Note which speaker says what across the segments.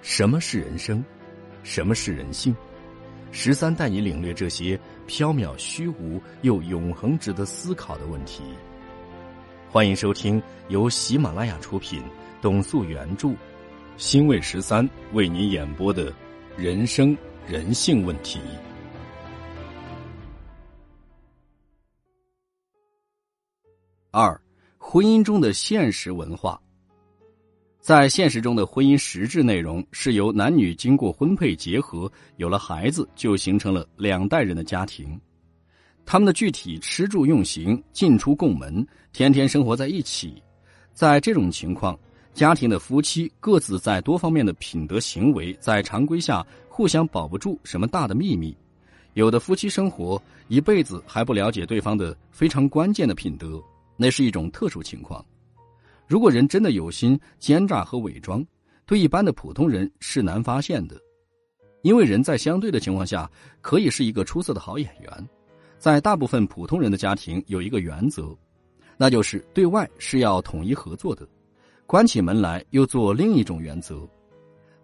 Speaker 1: 什么是人生？什么是人性？十三带你领略这些缥缈虚无又永恒、值得思考的问题。欢迎收听由喜马拉雅出品、董素原著、新卫十三为您演播的《人生人性问题》二：婚姻中的现实文化。在现实中的婚姻实质内容是由男女经过婚配结合，有了孩子，就形成了两代人的家庭。他们的具体吃住用行、进出共门，天天生活在一起。在这种情况，家庭的夫妻各自在多方面的品德行为，在常规下互相保不住什么大的秘密。有的夫妻生活一辈子还不了解对方的非常关键的品德，那是一种特殊情况。如果人真的有心奸诈和伪装，对一般的普通人是难发现的，因为人在相对的情况下可以是一个出色的好演员。在大部分普通人的家庭有一个原则，那就是对外是要统一合作的，关起门来又做另一种原则。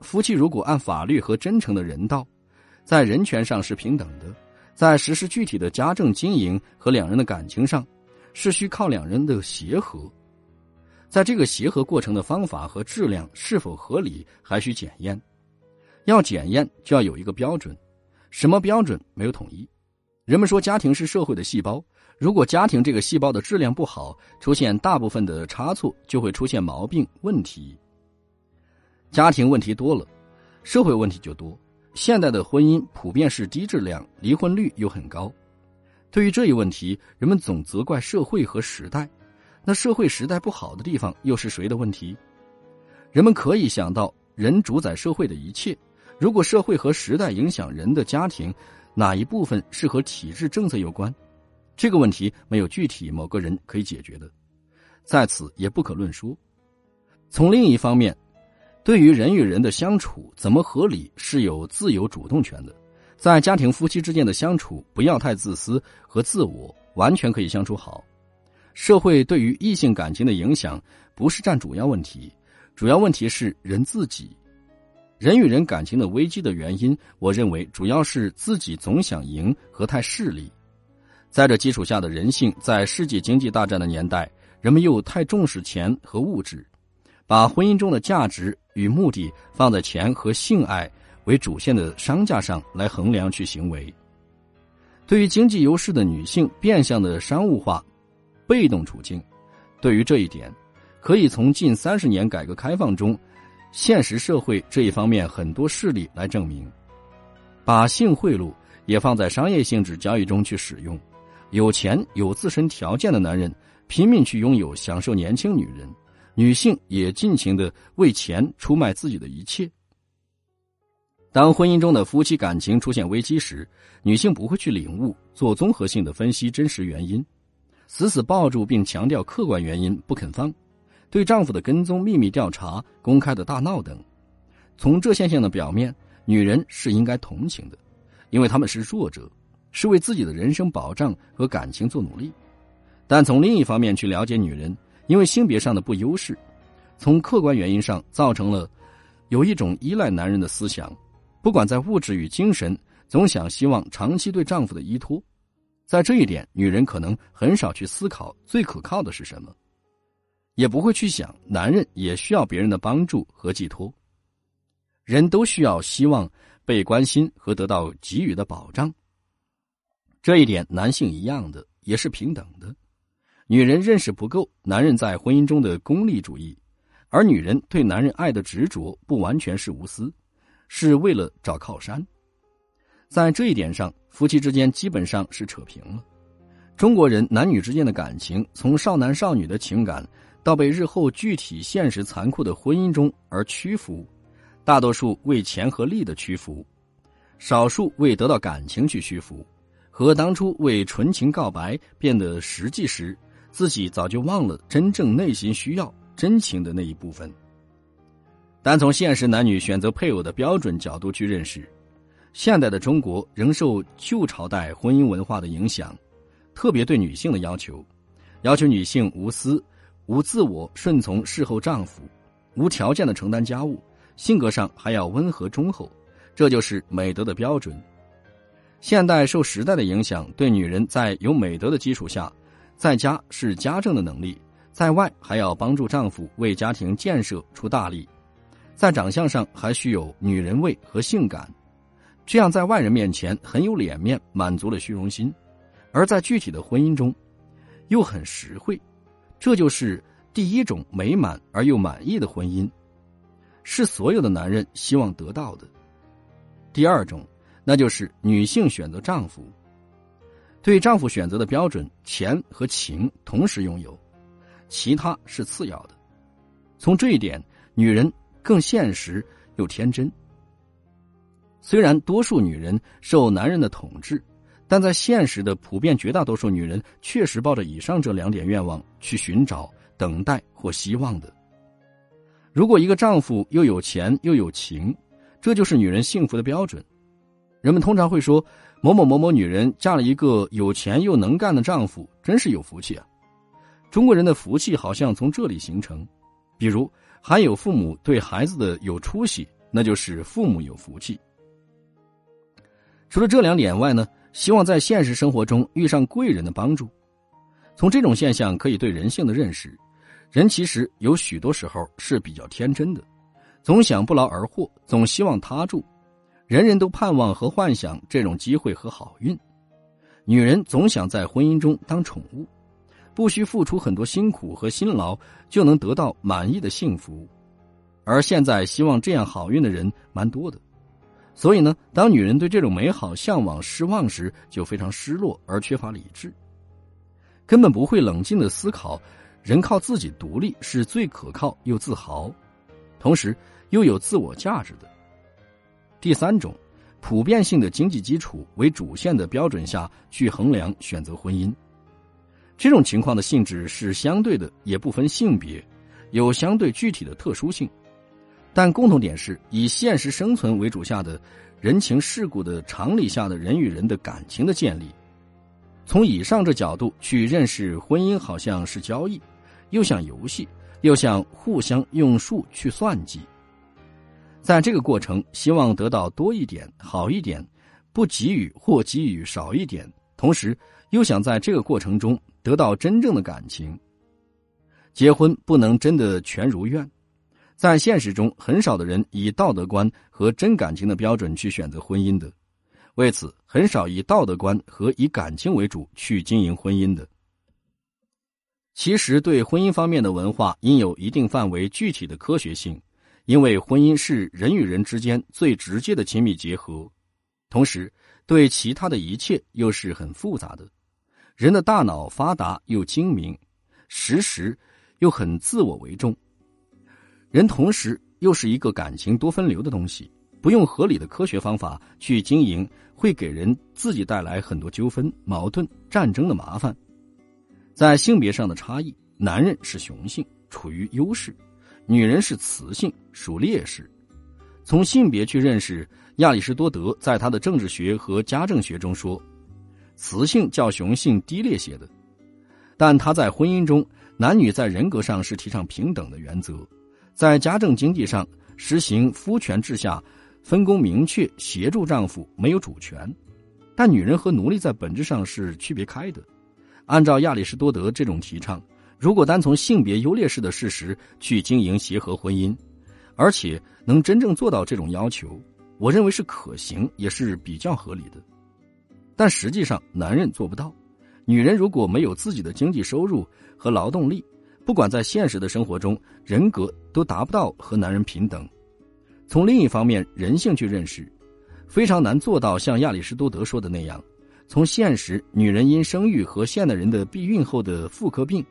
Speaker 1: 夫妻如果按法律和真诚的人道，在人权上是平等的，在实施具体的家政经营和两人的感情上，是需靠两人的协和。在这个协和过程的方法和质量是否合理，还需检验。要检验，就要有一个标准。什么标准没有统一？人们说家庭是社会的细胞，如果家庭这个细胞的质量不好，出现大部分的差错，就会出现毛病问题。家庭问题多了，社会问题就多。现代的婚姻普遍是低质量，离婚率又很高。对于这一问题，人们总责怪社会和时代。那社会时代不好的地方又是谁的问题？人们可以想到，人主宰社会的一切。如果社会和时代影响人的家庭，哪一部分是和体制政策有关？这个问题没有具体某个人可以解决的，在此也不可论说。从另一方面，对于人与人的相处怎么合理，是有自由主动权的。在家庭夫妻之间的相处，不要太自私和自我，完全可以相处好。社会对于异性感情的影响不是占主要问题，主要问题是人自己。人与人感情的危机的原因，我认为主要是自己总想赢和太势利。在这基础下的人性，在世界经济大战的年代，人们又太重视钱和物质，把婚姻中的价值与目的放在钱和性爱为主线的商价上来衡量去行为。对于经济优势的女性，变相的商务化。被动处境，对于这一点，可以从近三十年改革开放中，现实社会这一方面很多事例来证明。把性贿赂也放在商业性质交易中去使用，有钱有自身条件的男人拼命去拥有、享受年轻女人，女性也尽情的为钱出卖自己的一切。当婚姻中的夫妻感情出现危机时，女性不会去领悟、做综合性的分析真实原因。死死抱住并强调客观原因不肯放，对丈夫的跟踪、秘密调查、公开的大闹等，从这现象的表面，女人是应该同情的，因为他们是弱者，是为自己的人生保障和感情做努力。但从另一方面去了解女人，因为性别上的不优势，从客观原因上造成了有一种依赖男人的思想，不管在物质与精神，总想希望长期对丈夫的依托。在这一点，女人可能很少去思考最可靠的是什么，也不会去想男人也需要别人的帮助和寄托。人都需要希望被关心和得到给予的保障。这一点，男性一样的也是平等的。女人认识不够男人在婚姻中的功利主义，而女人对男人爱的执着不完全是无私，是为了找靠山。在这一点上，夫妻之间基本上是扯平了。中国人男女之间的感情，从少男少女的情感，到被日后具体现实残酷的婚姻中而屈服，大多数为钱和利的屈服，少数为得到感情去屈服，和当初为纯情告白变得实际时，自己早就忘了真正内心需要真情的那一部分。单从现实男女选择配偶的标准角度去认识。现代的中国仍受旧朝代婚姻文化的影响，特别对女性的要求，要求女性无私、无自我、顺从侍候丈夫，无条件的承担家务，性格上还要温和忠厚，这就是美德的标准。现代受时代的影响，对女人在有美德的基础下，在家是家政的能力，在外还要帮助丈夫为家庭建设出大力，在长相上还需有女人味和性感，这样在外人面前很有脸面，满足了虚荣心；而在具体的婚姻中，又很实惠，这就是第一种美满而又满意的婚姻。是所有的男人希望得到的。第二种，那就是女性选择丈夫。对丈夫选择的标准，钱和情同时拥有，其他是次要的。从这一点，女人更现实又天真。虽然多数女人受男人的统治，但在现实的普遍绝大多数女人，确实抱着以上这两点愿望去寻找、等待或希望的。如果一个丈夫又有钱又有情，这就是女人幸福的标准。人们通常会说，某某某某女人嫁了一个有钱又能干的丈夫，真是有福气啊！中国人的福气好像从这里形成。比如，还有父母对孩子的有出息，那就是父母有福气。除了这两点外呢，希望在现实生活中遇上贵人的帮助。从这种现象可以对人性的认识。人其实有许多时候是比较天真的，总想不劳而获，总希望他助，人人都盼望和幻想这种机会和好运。女人总想在婚姻中当宠物，不需付出很多辛苦和辛劳就能得到满意的幸福，而现在希望这样好运的人蛮多的，所以呢，当女人对这种美好向往失望时，就非常失落而缺乏理智，根本不会冷静的思考。人靠自己独立是最可靠又自豪，同时又有自我价值的。第三种，普遍性的经济基础为主线的标准下去衡量选择婚姻，这种情况的性质是相对的，也不分性别，有相对具体的特殊性，但共同点是以现实生存为主下的人情世故的常理下的人与人的感情的建立。从以上这角度去认识婚姻，好像是交易。又像游戏，又像互相用数去算计。在这个过程，希望得到多一点、好一点，不给予或给予少一点，同时又想在这个过程中得到真正的感情。结婚不能真的全如愿，在现实中，很少的人以道德观和真感情的标准去选择婚姻的，为此，很少以道德观和以感情为主去经营婚姻的。其实，对婚姻方面的文化应有一定范围具体的科学性，因为婚姻是人与人之间最直接的亲密结合，同时对其他的一切又是很复杂的。人的大脑发达又精明，时时又很自我为重。人同时又是一个感情多分流的东西，不用合理的科学方法去经营，会给人自己带来很多纠纷、矛盾、战争的麻烦。在性别上的差异，男人是雄性，处于优势；女人是雌性，属劣势。从性别去认识，亚里士多德在他的政治学和家政学中说，雌性较雄性低劣些的。但他在婚姻中，男女在人格上是提倡平等的原则，在家政经济上实行夫权制下，分工明确，协助丈夫没有主权。但女人和奴隶在本质上是区别开的。按照亚里士多德这种提倡，如果单从性别优劣势的事实去经营协和婚姻，而且能真正做到这种要求，我认为是可行，也是比较合理的。但实际上，男人做不到。女人如果没有自己的经济收入和劳动力，不管在现实的生活中，人格都达不到和男人平等。从另一方面，人性去认识，非常难做到像亚里士多德说的那样。从现实，女人因生育和现代人的避孕后的妇科病、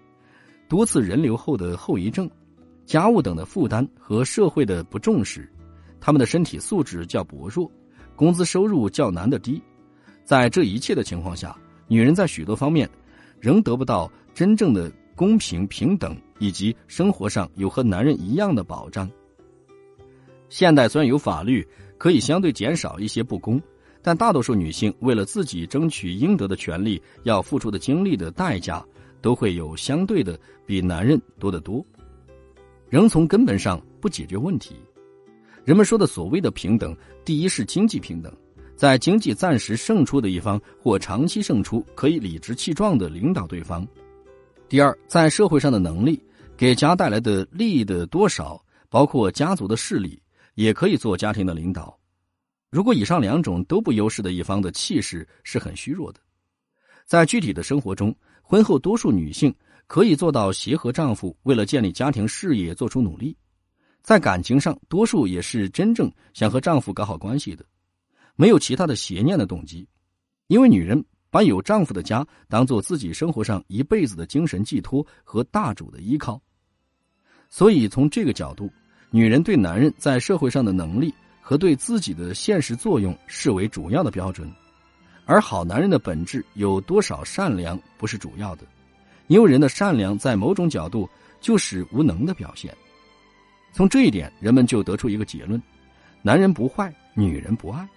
Speaker 1: 多次人流后的后遗症、家务等的负担和社会的不重视，他们的身体素质较薄弱，工资收入较难的低。在这一切的情况下，女人在许多方面仍得不到真正的公平平等，以及生活上有和男人一样的保障。现代虽然有法律可以相对减少一些不公。但大多数女性为了自己争取应得的权利，要付出的精力的代价，都会有相对的比男人多得多，仍从根本上不解决问题。人们说的所谓的平等，第一是经济平等，在经济暂时胜出的一方或长期胜出，可以理直气壮的领导对方；第二，在社会上的能力，给家带来的利益的多少，包括家族的势力，也可以做家庭的领导。如果以上两种都不优势的一方的气势是很虚弱的，在具体的生活中，婚后多数女性可以做到协和丈夫为了建立家庭事业做出努力。在感情上，多数也是真正想和丈夫搞好关系的，没有其他的邪念的动机。因为女人把有丈夫的家当做自己生活上一辈子的精神寄托和大主的依靠，所以从这个角度，女人对男人在社会上的能力和对自己的现实作用视为主要的标准，而好男人的本质有多少善良不是主要的，因为人的善良在某种角度就是无能的表现。从这一点，人们就得出一个结论：男人不坏，女人不爱。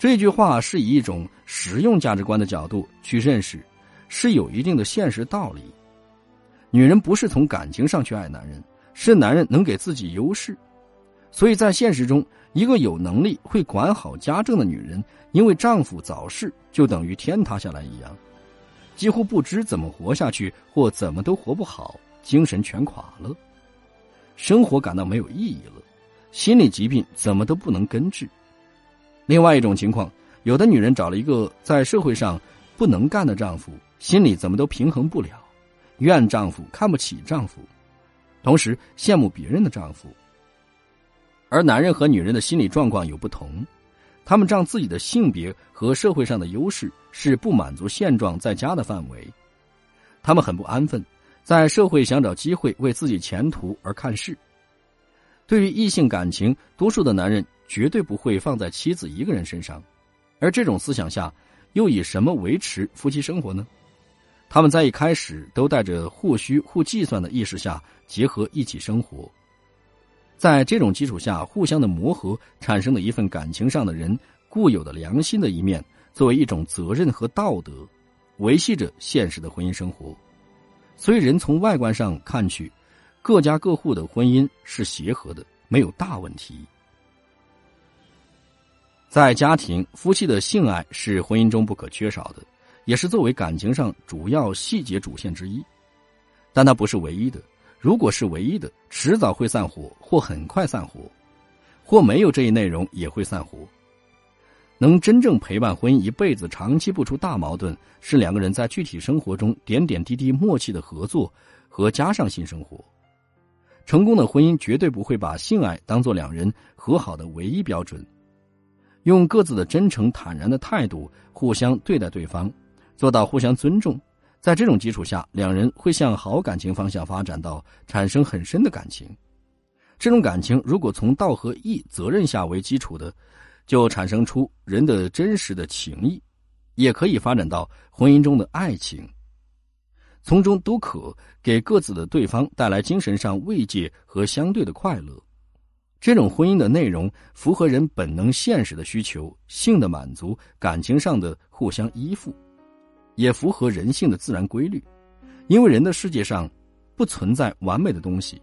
Speaker 1: 这句话是以一种实用价值观的角度去认识，是有一定的现实道理。女人不是从感情上去爱男人，是男人能给自己优势。所以在现实中，一个有能力会管好家政的女人，因为丈夫早逝，就等于天塌下来一样，几乎不知怎么活下去，或怎么都活不好，精神全垮了。生活感到没有意义了，心理疾病怎么都不能根治。另外一种情况，有的女人找了一个在社会上不能干的丈夫，心里怎么都平衡不了，怨丈夫，看不起丈夫，同时羡慕别人的丈夫。而男人和女人的心理状况有不同，他们仗自己的性别和社会上的优势，是不满足现状在家的范围，他们很不安分。在社会想找机会为自己前途而看事。对于异性感情，多数的男人绝对不会放在妻子一个人身上，而这种思想下，又以什么维持夫妻生活呢？他们在一开始都带着互需互计算的意识下结合一起生活，在这种基础下互相的磨合，产生的一份感情上的人固有的良心的一面，作为一种责任和道德，维系着现实的婚姻生活。所以，人从外观上看去，各家各户的婚姻是协和的，没有大问题。在家庭，夫妻的性爱是婚姻中不可缺少的，也是作为感情上主要细节主线之一。但它不是唯一的。如果是唯一的，迟早会散伙，或很快散伙，或没有这一内容也会散伙。能真正陪伴婚姻一辈子、长期不出大矛盾，是两个人在具体生活中点点滴滴默契的合作和加上性生活。成功的婚姻绝对不会把性爱当做两人和好的唯一标准，用各自的真诚坦然的态度互相对待对方，做到互相尊重。在这种基础下，两人会向好感情方向发展，到产生很深的感情。这种感情如果从道和义、责任下为基础的。就产生出人的真实的情谊，也可以发展到婚姻中的爱情，从中都可给各自的对方带来精神上慰藉和相对的快乐。这种婚姻的内容符合人本能现实的需求，性的满足，感情上的互相依附，也符合人性的自然规律。因为人的世界上不存在完美的东西，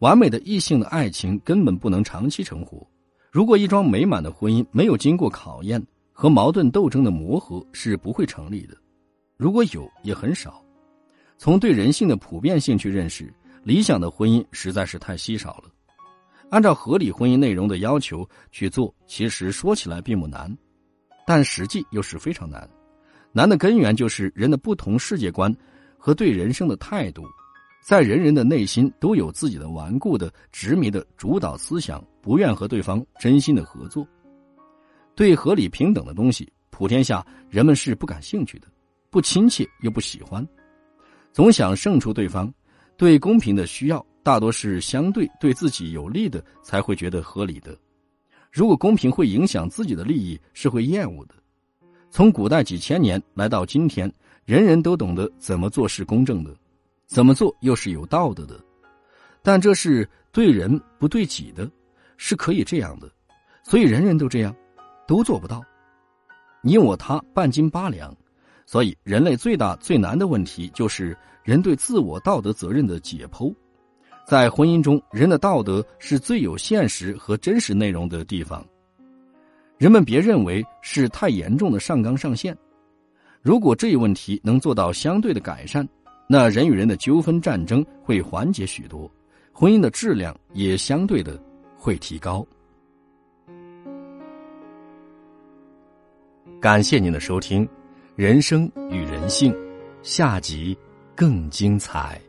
Speaker 1: 完美的异性的爱情根本不能长期成活。如果一桩美满的婚姻没有经过考验和矛盾斗争的磨合，是不会成立的。如果有，也很少。从对人性的普遍性去认识，理想的婚姻实在是太稀少了。按照合理婚姻内容的要求去做，其实说起来并不难，但实际又是非常难。难的根源就是人的不同世界观和对人生的态度。在人人的内心都有自己的顽固的、执迷的主导思想，不愿和对方真心的合作。对合理平等的东西，普天下人们是不感兴趣的，不亲切又不喜欢，总想胜出对方。对公平的需要，大多是相对对自己有利的才会觉得合理的。如果公平会影响自己的利益，是会厌恶的。从古代几千年来到今天，人人都懂得怎么做是公正的。怎么做又是有道德的，但这是对人不对己的，是可以这样的，所以人人都这样，都做不到。你我他半斤八两，所以人类最大最难的问题就是人对自我道德责任的解剖。在婚姻中，人的道德是最有现实和真实内容的地方。人们别认为是太严重的上纲上线。如果这一问题能做到相对的改善，那人与人的纠纷战争会缓解许多，婚姻的质量也相对的会提高。感谢您的收听，《人生与人性》下集更精彩。